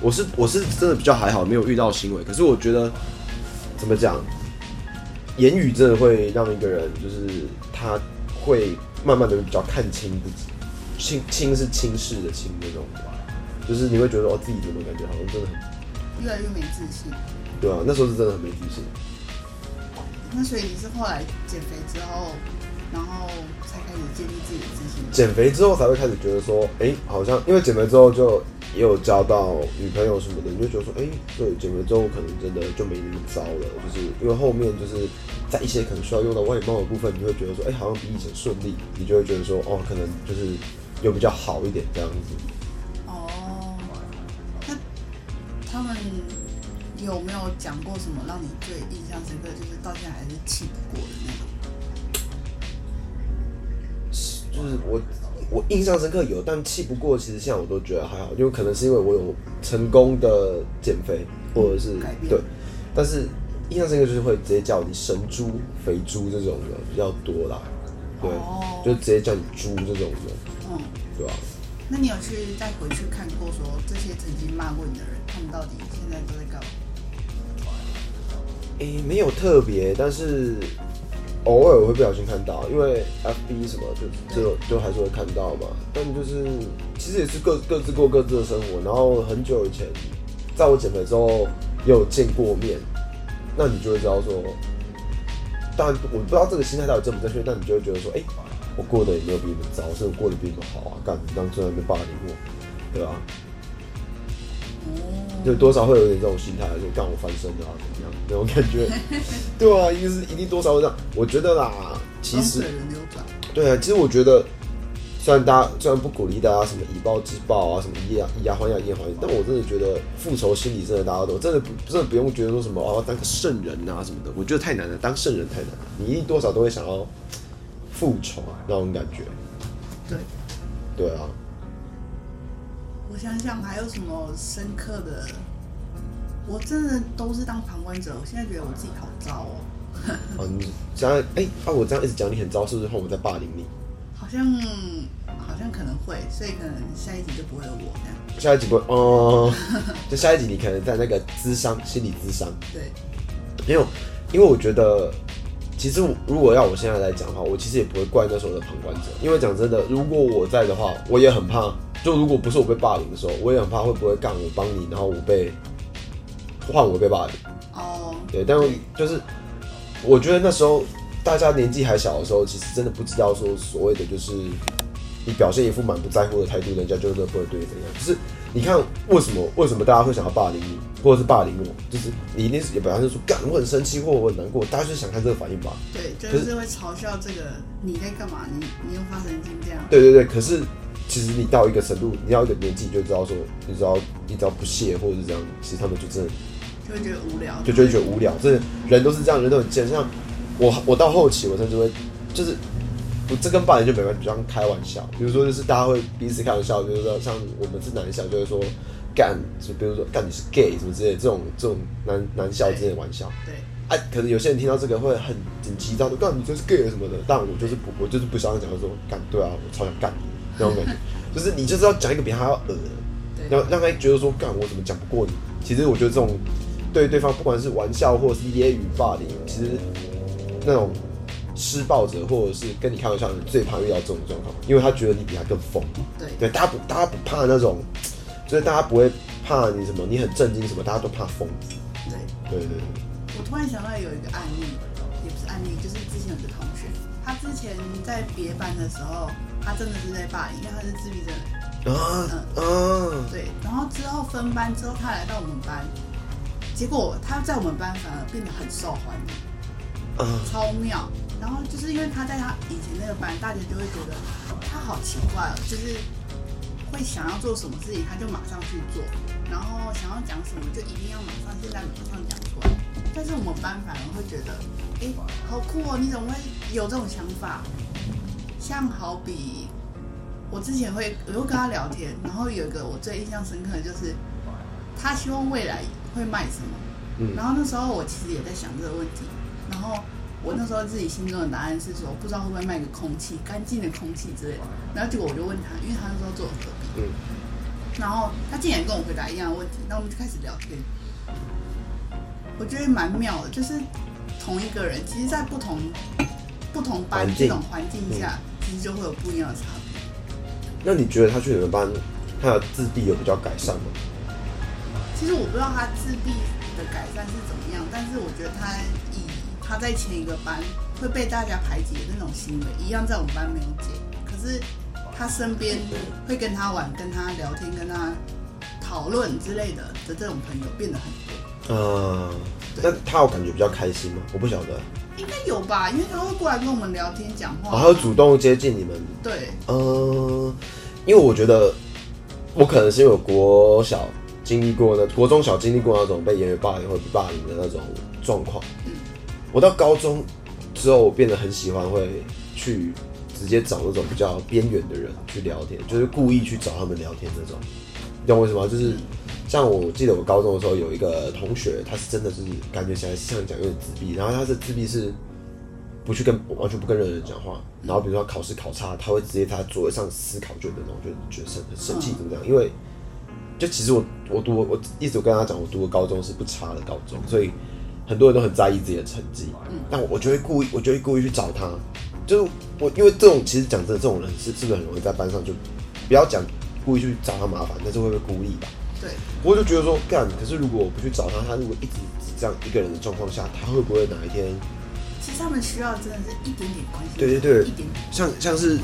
我是我是真的比较还好，没有遇到行为。可是我觉得怎么讲，言语真的会让一个人，就是他会慢慢的比较看清自己，轻轻是轻视的轻那种，就是你会觉得哦自己怎么感觉好像真的很越来越没自信。对啊，那时候是真的很没自信。那所以你是后来减肥之后，然后才开始建立自己的自信。减肥之后才会开始觉得说，哎、欸，好像因为减肥之后就也有交到女朋友什么的，你就觉得说，哎、欸，对，减肥之后可能真的就没那么糟了。就是因为后面就是在一些可能需要用到外貌的部分，你会觉得说，哎、欸，好像比以前顺利，你就会觉得说，哦，可能就是又比较好一点这样子。他们。有没有讲过什么让你最印象深刻，就是到现在还是气不过的那种？就是我，我印象深刻有，但气不过，其实现在我都觉得还好，因为可能是因为我有成功的减肥，或者是。对。但是印象深刻就是会直接叫你神猪、肥猪这种的比较多啦，对，哦、就直接叫你猪这种的，嗯，对吧？那你有去再回去看过，说这些曾经骂过你的人，他们到底现在都在干嘛？诶、欸，没有特别，但是偶尔我会不小心看到，因为 FB 什么就就就还是会看到嘛。但就是其实也是各各自过各自的生活。然后很久以前，在我减肥之后也有见过面，那你就会知道说，当然我不知道这个心态到底正不正确，但你就会觉得说，哎、欸，我过得也没有比你们糟，甚至我过得比你们好啊，干你当真的被霸凌过，对吧、啊？就多少会有点这种心态，就干我翻身的啊，怎么样那种感觉？对啊，一定是一定多少会这样。我觉得啦，其实对啊，其实我觉得，虽然大家虽然不鼓励大家什么以暴制暴啊，什么以牙以牙还牙以眼还眼，但我真的觉得复仇心理真的大家都真的不真的不用觉得说什么哦当个圣人啊什么的，我觉得太难了，当圣人太难了，你一定多少都会想要复仇那种感觉。对，对啊。我想想还有什么深刻的？我真的都是当旁观者。我现在觉得我自己好糟哦。哦，你这样哎啊！我这样一直讲你很糟，是不是后我在霸凌你？好像好像可能会，所以可能下一集就不会有我这样。下一集不会哦，就下一集你可能在那个智商心理智商。对，没有，因为我觉得其实如果要我现在来讲的话，我其实也不会怪那时候的旁观者，因为讲真的，如果我在的话，我也很怕。就如果不是我被霸凌的时候，我也很怕会不会干我帮你，然后我被换我被霸凌。哦。对，但就是我觉得那时候大家年纪还小的时候，其实真的不知道说所谓的就是你表现一副满不在乎的态度，人家就真的不会对你怎样。就是你看为什么为什么大家会想要霸凌你，或者是霸凌我，就是你一定是也表现出干我很生气或我很难过，大家就是想看这个反应吧。对，就是会嘲笑这个你在干嘛？你你又发神经这样。对对对，可是。其实你到一个程度，你要一个年纪，你就知道说，你知道，你只要不屑或者是这样，其实他们就真的就会觉得无聊，就就会觉得无聊。这人都是这样，人都很贱。像我，我到后期，我甚至会就是，我这跟霸凌就没关系，就像开玩笑。比如说，就是大家会彼此开玩笑，就是说像我们是男校，就会说干，就比如说干你是 gay 什么之类的这种这种男男校之类的玩笑。对，哎、啊，可能有些人听到这个会很很急，躁说干你就是 gay 什么的，但我就是不，我就是不想讲说干，对啊，我超想干你。那种感觉，就是你就是要讲一个比他要恶的，让让他觉得说，干我怎么讲不过你？其实我觉得这种对对方不管是玩笑或者是揶揄霸凌，其实那种施暴者或者是跟你开玩笑的人最怕遇到这种状况，因为他觉得你比他更疯。对对，大家不大家不怕那种，就是大家不会怕你什么，你很震惊什么，大家都怕疯子。对对对对。我突然想到有一个案例，也不是案例，就是之前有个同学，他之前在别班的时候。他真的是在霸凌，因为他是自闭症。啊，嗯，啊，对。然后之后分班之后，他来到我们班，结果他在我们班反而变得很受欢迎，超妙。然后就是因为他在他以前那个班，大家就会觉得他好奇怪哦，就是会想要做什么事情，他就马上去做，然后想要讲什么，就一定要马上现在马上讲出来。但是我们班反而会觉得，哎，好酷哦，你怎么会有这种想法？像好比我之前会，我会跟他聊天，然后有一个我最印象深刻的就是，他希望未来会卖什么，嗯，然后那时候我其实也在想这个问题，然后我那时候自己心中的答案是说，不知道会不会卖个空气，干净的空气之类的。然后结果我就问他，因为他那时候坐我隔壁，嗯，然后他竟然跟我回答一样的问题，那我们就开始聊天。我觉得蛮妙的，就是同一个人，其实，在不同不同班这种环境下，其实就会有不一样的差别。那你觉得他去你们班，他的自闭有比较改善吗？其实我不知道他自闭的改善是怎么样，但是我觉得他以他在前一个班会被大家排挤的那种行为，一样在我们班没有解。可是他身边会跟他玩、跟他聊天、跟他讨论之类的的这种朋友变得很多。嗯、那他有感觉比较开心吗？我不晓得。应该有吧，因为他会过来跟我们聊天讲话。哦，他会主动接近你们。对。嗯，因为我觉得我可能是因为我国小经历过的，国中小经历过那种被言语霸凌或者霸凌的那种状况。我到高中之后，我变得很喜欢会去直接找那种比较边缘的人去聊天，就是故意去找他们聊天那种。你懂我意思吗？就是。像我记得我高中的时候有一个同学，他是真的是感觉起来像讲有点自闭，然后他的自闭是不去跟完全不跟任何人讲话，然后比如说考试考差，他会直接在座位上撕考卷的那种，就觉得生很生气怎么讲？因为就其实我我读我一直跟他讲，我读的高中是不差的高中，所以很多人都很在意自己的成绩，但我就会故意我就会故意去找他，就是我因为这种其实讲真的这种人是是不是很容易在班上就不要讲故意去找他麻烦，但是会不会孤立吧？对，我就觉得说干，可是如果我不去找他，他如果一直这样一个人的状况下，他会不会哪一天？其实他们需要真的是一点点关心。对对对，一点点。像像是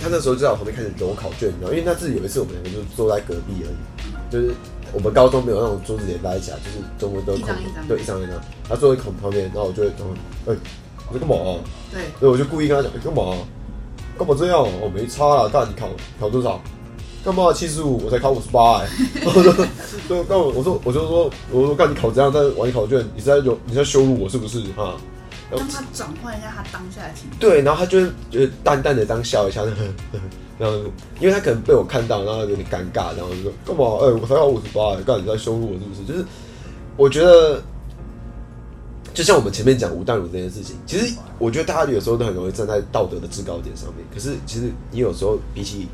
他那时候就在我旁边开始等我考卷，然后因为那次有一次我们两个就坐在隔壁而已，就是我们高中没有那种桌子连在一起啊，就是中文都空，对，一张一张。他坐在孔旁边，然后我就会说，哎、欸，我在干嘛、啊？对，所以我就故意跟他讲，干、欸、嘛、啊？干嘛这样？我没差啊，但你考考多少？干嘛七十五？我才考五十八哎！我说，干我我说我就说我说干你考这样在玩考卷，你是在有你在羞辱我是不是啊？让他转换一下他当下的情绪。对，然后他就是就是淡淡的当笑一下，然后因为他可能被我看到，然后有点尴尬，然后就说干嘛？哎、欸，我才考五十八哎，干你在羞辱我是不是？就是我觉得，就像我们前面讲吴淡如这件事情，其实我觉得大家有时候都很容易站在道德的制高点上面，可是其实你有时候比起。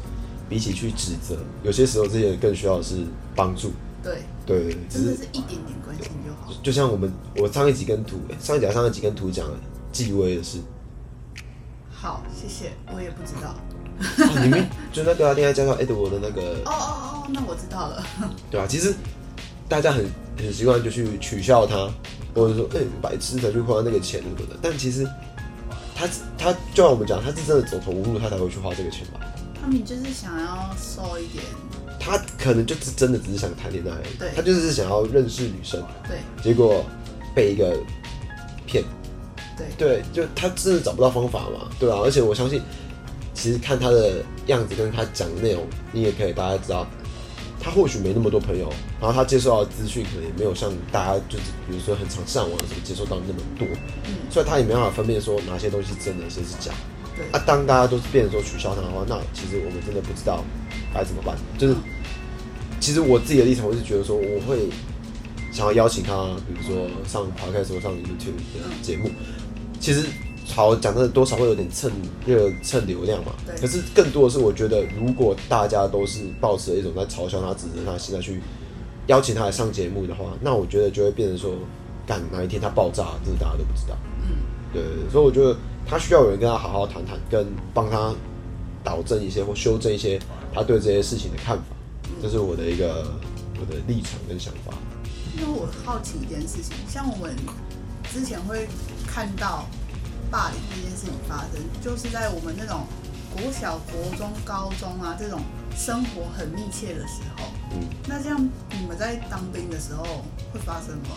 比起去指责，有些时候这些人更需要的是帮助。对对，真的是一点点关心就好。就像我们，我上一集跟图，上一集上一集跟图讲了纪委的事。好，谢谢，我也不知道。哦、你们就那个恋爱教授 Edward 的那个。哦哦哦，那我知道了。对啊，其实大家很很习惯就去取笑他，或者说哎、欸、白痴才去花那个钱什么的。但其实他他就像我们讲，他是真的走投无路，他才会去花这个钱吧。他们就是想要瘦一点，他可能就是真的只是想谈恋爱，对，他就是想要认识女生，对，结果被一个骗，对，对，就他真的找不到方法嘛，对、啊？而且我相信，其实看他的样子跟他讲的内容，你也可以大家知道，他或许没那么多朋友，然后他接受到的资讯可能也没有像大家就是比如说很常上网什么接受到那么多，嗯，所以他也没办法分辨说哪些东西是真的，哪些是假。对啊，当大家都是变成说取消他的话，那其实我们真的不知道该怎么办。就是，其实我自己的立场，我是觉得说，我会想要邀请他，比如说上 Podcast 或上 YouTube 的节目。其实，好讲真的，多少会有点蹭热蹭流量嘛。对。可是更多的是，我觉得如果大家都是抱持一种在嘲笑他、指责他，现在去邀请他来上节目的话，那我觉得就会变成说，干哪一天他爆炸，这是大家都不知道。嗯。对，所以我觉得。他需要有人跟他好好谈谈，跟帮他导正一些或修正一些他对这些事情的看法，这是我的一个我的立场跟想法。因为我好奇一件事情，像我们之前会看到霸凌这件事情发生，就是在我们那种国小、国中、高中啊这种生活很密切的时候。嗯。那这样你们在当兵的时候会发生吗？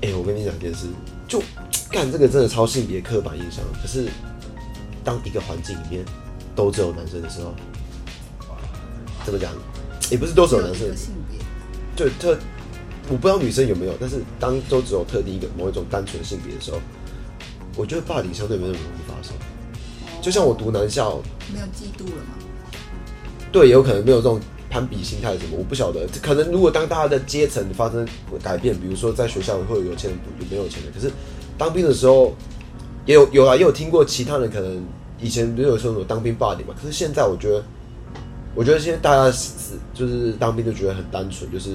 哎、欸，我跟你讲一件事，就。干这个真的超性别刻板印象。可是，当一个环境里面都只有男生的时候，怎么讲？也不是都只有男生。性别。对特，我不知道女生有没有，但是当都只有特定一个某一种单纯性别的时候，我觉得霸凌相对没那么容易发生。就像我读男校，没有嫉妒了吗？对，有可能没有这种攀比心态什么，我不晓得。可能如果当大家的阶层发生改变，比如说在学校会有有钱人，有没有钱人，可是。当兵的时候也有有啊，也有听过其他人可能以前不是有说什么当兵霸凌嘛，可是现在我觉得，我觉得现在大家是就是当兵就觉得很单纯，就是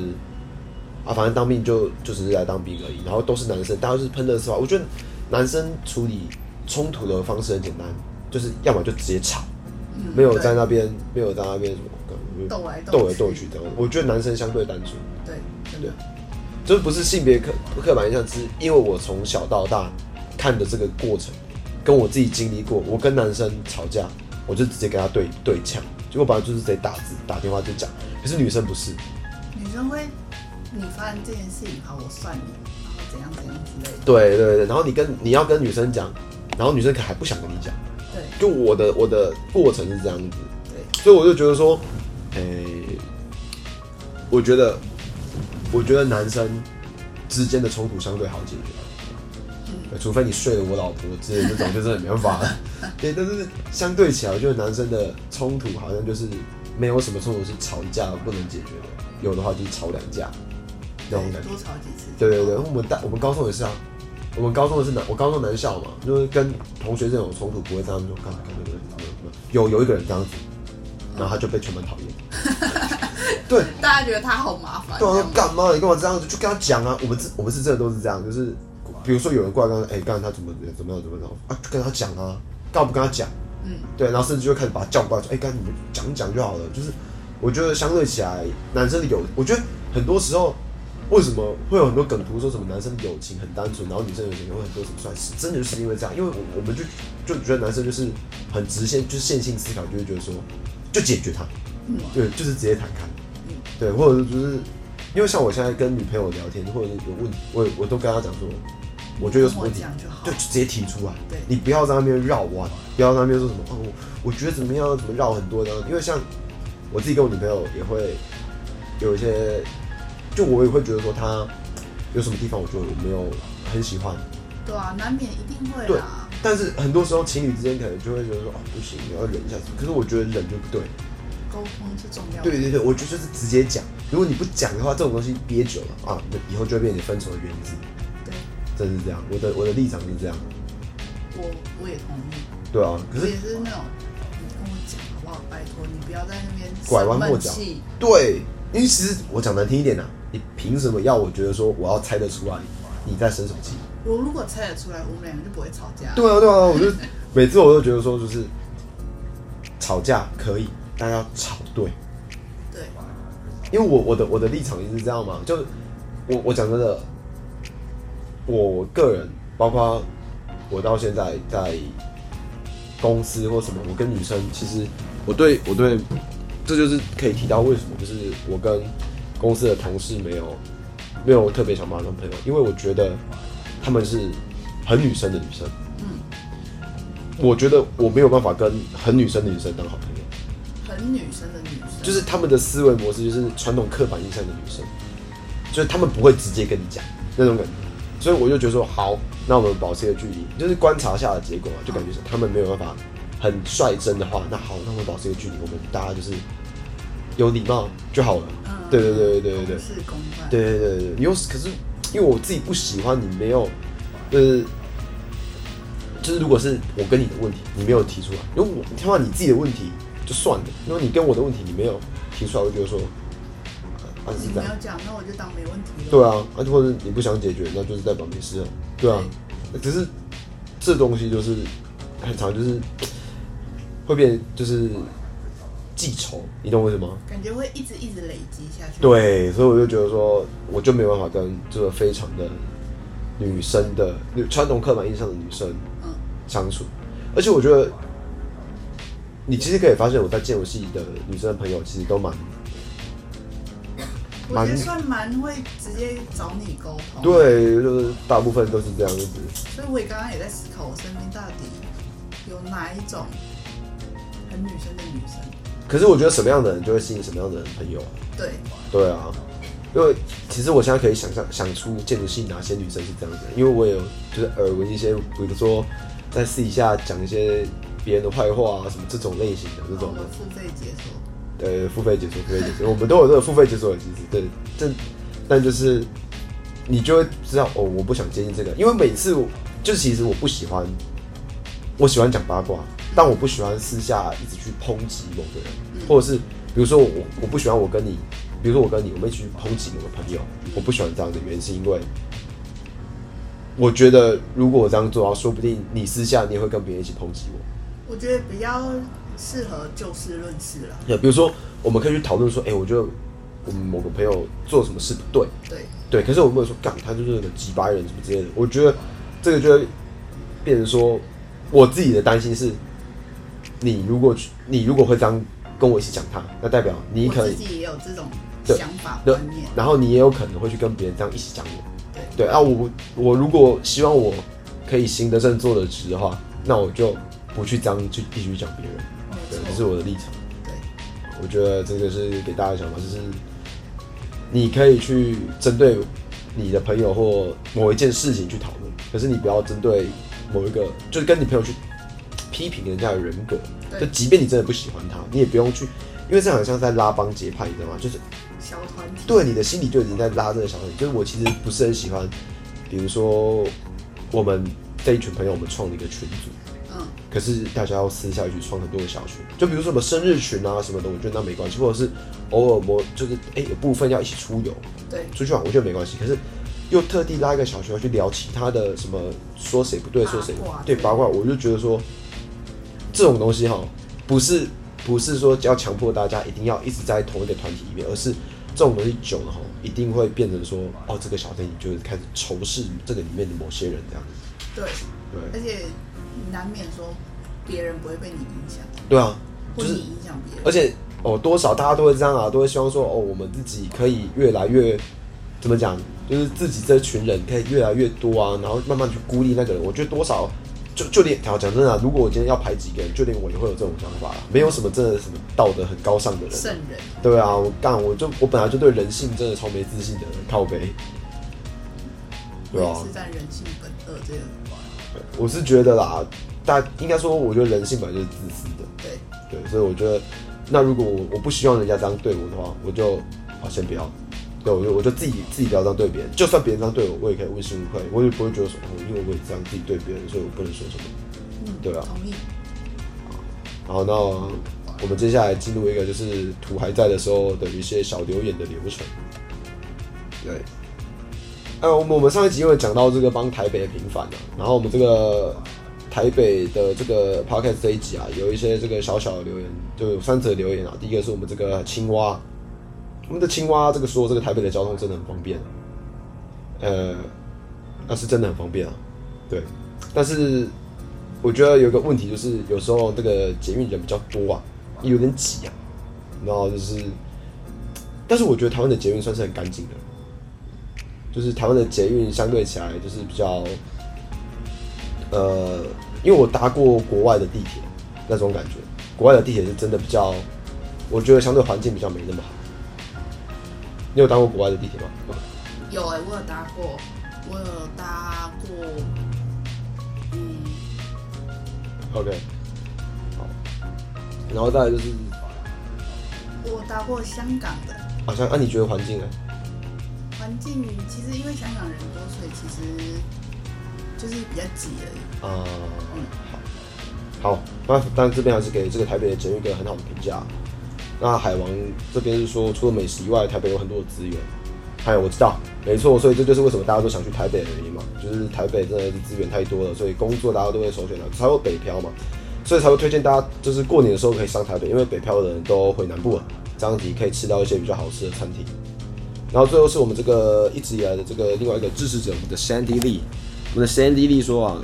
啊，反正当兵就就只是来当兵而已，然后都是男生，大家就是喷热话。我觉得男生处理冲突的方式很简单，就是要么就直接吵，嗯、没有在那边没有在那边什么。斗来斗来斗去的，我觉得男生相对单纯。对，对，这不是性别刻刻板印象，只是因为我从小到大看的这个过程，跟我自己经历过。我跟男生吵架，我就直接跟他对对呛，结果本来就是得打字打电话就讲。可是女生不是，女生会，你发生这件事情，好，我算你，然后怎样怎样之类的。对对对，然后你跟你要跟女生讲，然后女生可还不想跟你讲。对，就我的我的过程是这样子。对，所以我就觉得说。诶、欸，我觉得，我觉得男生之间的冲突相对好解决，嗯，除非你睡了我老婆之类的这种，就真的没办法了。对，但是相对起来，我觉得男生的冲突好像就是没有什么冲突是吵一架不能解决的，有的话就是吵两架，那种感觉。多吵几次。对对对，我们大我们高中也是啊，我们高中的是男，我高中男校嘛，就是跟同学这种冲突不会这样说，干干对对对，有有一个人这样子。然后他就被全班讨厌，对，大家觉得他好麻烦。对啊，干嘛？你干嘛这样子？就跟他讲啊！我们这我们是真的都是这样，就是比如说有人过来跟他，哎，刚才他怎么怎么样怎么样啊？就跟他讲啊，干嘛不跟他讲？嗯，对，然后甚至就会开始把他叫过来说，哎，刚才你们讲讲就好了。就是我觉得相对起来，男生的友，我觉得很多时候为什么会有很多梗图说什么男生友情很单纯，然后女生友情有很多什么算是真的就是因为这样，因为我我们就就觉得男生就是很直线，就是线性思考，就会觉得说。就解决他，嗯，对，就是直接谈开，嗯，对，或者就是，因为像我现在跟女朋友聊天，或者是有问题，我我都跟她讲说，我觉得有什么问题就，就直接提出来，对，你不要在那边绕弯，不要在那边说什么哦，我我觉得怎么样，怎么绕很多这样，因为像我自己跟我女朋友也会有一些，就我也会觉得说她有什么地方，我觉得我没有很喜欢，对啊，难免一定会对。但是很多时候情侣之间可能就会觉得说哦，不行，你要忍一下子。可是我觉得忍就不对，沟通是重要的。对对对，我觉得就是直接讲。如果你不讲的话，这种东西憋久了啊，那以后就会变成分手的原因。对，真是这样。我的我的立场是这样。我我也同意。对啊，可是也是那种你跟我讲好不好？拜托你不要在那边拐弯抹角。对，因为其实我讲难听一点呐、啊，你凭什么要我觉得说我要猜得出来你在生什么气？我如果猜得出来，我们两个就不会吵架。对啊，对啊，我就每次我都觉得说，就是吵架可以，但要吵对。对。因为我我的我的立场也是这样嘛，就我我讲真的，我个人包括我到现在在公司或什么，我跟女生其实我对我对，这就是可以提到为什么就是我跟公司的同事没有没有特别想把他当朋友，因为我觉得。他们是很女生的女生，嗯，我觉得我没有办法跟很女生的女生当好朋友。很女生的女生，就是他们的思维模式就是传统刻板印象的女生，就是他们不会直接跟你讲那种感觉，所以我就觉得说好，那我们保持一个距离，就是观察下的结果，就感觉是他们没有办法很率真的话，那好，那我们保持一个距离，我们大家就是有礼貌就好了。对对对对对对对，是公办，对对对对，有可是。因为我自己不喜欢你没有，呃，就是如果是我跟你的问题，你没有提出来，如果我听话你自己的问题就算了，如果你跟我的问题你没有提出来，我就觉得说，啊，你没有讲，那我就当没问题了。对啊，啊，或者你不想解决，那就是代表没事了。对啊，只是这东西就是很长，就是会变，就是。记仇，你懂为什么？感觉会一直一直累积下去。对，所以我就觉得说，我就没办法跟这个非常的女生的传统刻板印象的女生相处。而且我觉得，你其实可以发现，我在建游戏的女生的朋友其实都蛮，我觉得算蛮会直接找你沟通。对，就是大部分都是这样子。所以我也刚刚也在思考，我身边到底有哪一种很女生的女生。可是我觉得什么样的人就会吸引什么样的人朋友啊？对，对啊，因为其实我现在可以想象想出建筑系哪些女生是这样子，因为我也有就是耳闻一些，比如说在私底下讲一些别人的坏话啊，什么这种类型的这种的。付费解锁。对，付费解锁，付费解锁，我们都有这个付费解锁的机制。对，这但就是你就会知道哦，我不想接近这个，因为每次就是其实我不喜欢，我喜欢讲八卦，但我不喜欢私下一直去抨击某个人，嗯、或者是比如说我我不喜欢我跟你，比如说我跟你，我们一起去抨击某个朋友，我不喜欢这样的原因是因为，我觉得如果我这样做的话，说不定你私下你也会跟别人一起抨击我。我觉得比较适合就事论事了。对，比如说我们可以去讨论说，哎、欸，我觉得我们某个朋友做什么事不对，对对，可是我们没有说干他就是个几百人什么之类的，我觉得。这个就会变成说，我自己的担心是，你如果你如果会这样跟我一起讲他，那代表你可能自己也有这种想法观念，然后你也有可能会去跟别人这样一起讲我。对对啊，我我如果希望我可以行得正坐得直的话，那我就不去这样去继续讲别人。对，这是我的立场。对，我觉得这个是给大家想法，就是你可以去针对你的朋友或某一件事情去讨论。可是你不要针对某一个，就是跟你朋友去批评人家的人格，就即便你真的不喜欢他，你也不用去，因为这好像在拉帮结派，你知道吗？就是小团体，对，你的心里就已经在拉这个小团体。就是我其实不是很喜欢，比如说我们这一群朋友，我们创了一个群组，嗯，可是大家要私下去创很多的小群，就比如说什么生日群啊什么的，我觉得那没关系，或者是偶尔某就是哎、欸、有部分要一起出游，对，出去玩，我觉得没关系。可是。又特地拉一个小群去聊其他的什么，说谁不对，说谁对八卦，我就觉得说，这种东西哈，不是不是说要强迫大家一定要一直在同一个团体里面，而是这种东西久了哈，一定会变成说，哦，这个小团体就是开始仇视这个里面的某些人这样子。对对，而且难免说别人不会被你影响。对啊，就是影响别人。而且哦，多少大家都会这样啊，都会希望说，哦，我们自己可以越来越。怎么讲？就是自己这群人可以越来越多啊，然后慢慢去孤立那个人。我觉得多少，就就连讲真的，啊如果我今天要排几个人，就连我也会有这种想法。没有什么真的什么道德很高尚的人，圣人。对啊，我干，我就我本来就对人性真的超没自信的人，靠背。对啊。是在人性本对，我是觉得啦，大应该说，我觉得人性本来就是自私的。对对，所以我觉得，那如果我我不希望人家这样对我的话，我就啊先不要。对，我就我就自己自己不要这样对别人，就算别人这样对我，我也可以问心无愧，我也不会觉得说，哦，因为我也这样自己对别人，所以我不能说什么。嗯，对啊。同意。好，那我们接下来进入一个就是图还在的时候的一些小留言的流程。对。哎，我们我们上一集因为讲到这个帮台北的平反啊，然后我们这个台北的这个 podcast 这一集啊，有一些这个小小的留言，就有三则留言啊。第一个是我们这个青蛙。我们的青蛙这个说，这个台北的交通真的很方便，呃，那是真的很方便啊，对。但是我觉得有个问题就是，有时候这个捷运人比较多啊，有点挤啊，然后就是，但是我觉得台湾的捷运算是很干净的，就是台湾的捷运相对起来就是比较，呃，因为我搭过国外的地铁，那种感觉，国外的地铁是真的比较，我觉得相对环境比较没那么好。你有搭过国外的地铁吗？有哎、欸，我有搭过，我有搭过，嗯，OK，好，然后再来就是，我搭过香港的，好像啊，你觉得环境呢？环境其实因为香港人多，所以其实就是比较挤而已。啊、呃，嗯，好，好，那当然这边还是给这个台北的捷运一个很好的评价。那海王这边是说，除了美食以外，台北有很多的资源。还有我知道，没错，所以这就是为什么大家都想去台北的原因嘛，就是台北真的是资源太多了，所以工作大家都会首选的，才有北漂嘛，所以才会推荐大家，就是过年的时候可以上台北，因为北漂的人都回南部了，这样子可以吃到一些比较好吃的餐厅。然后最后是我们这个一直以来的这个另外一个支持者，我们的 Sandy Lee，我们的 Sandy Lee 说啊，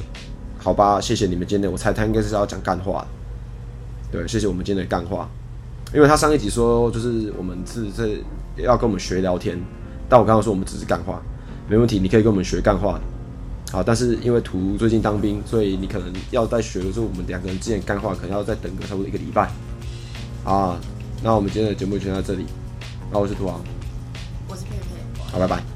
好吧，谢谢你们今天，我猜他应该是要讲干话，对，谢谢我们今天的干话。因为他上一集说，就是我们是这要跟我们学聊天，但我刚刚说我们只是干话，没问题，你可以跟我们学干话。好，但是因为图最近当兵，所以你可能要在学的时候，我们两个人之间干话可能要再等个差不多一个礼拜。啊，那我们今天的节目就到这里，那我是图王，好，拜拜。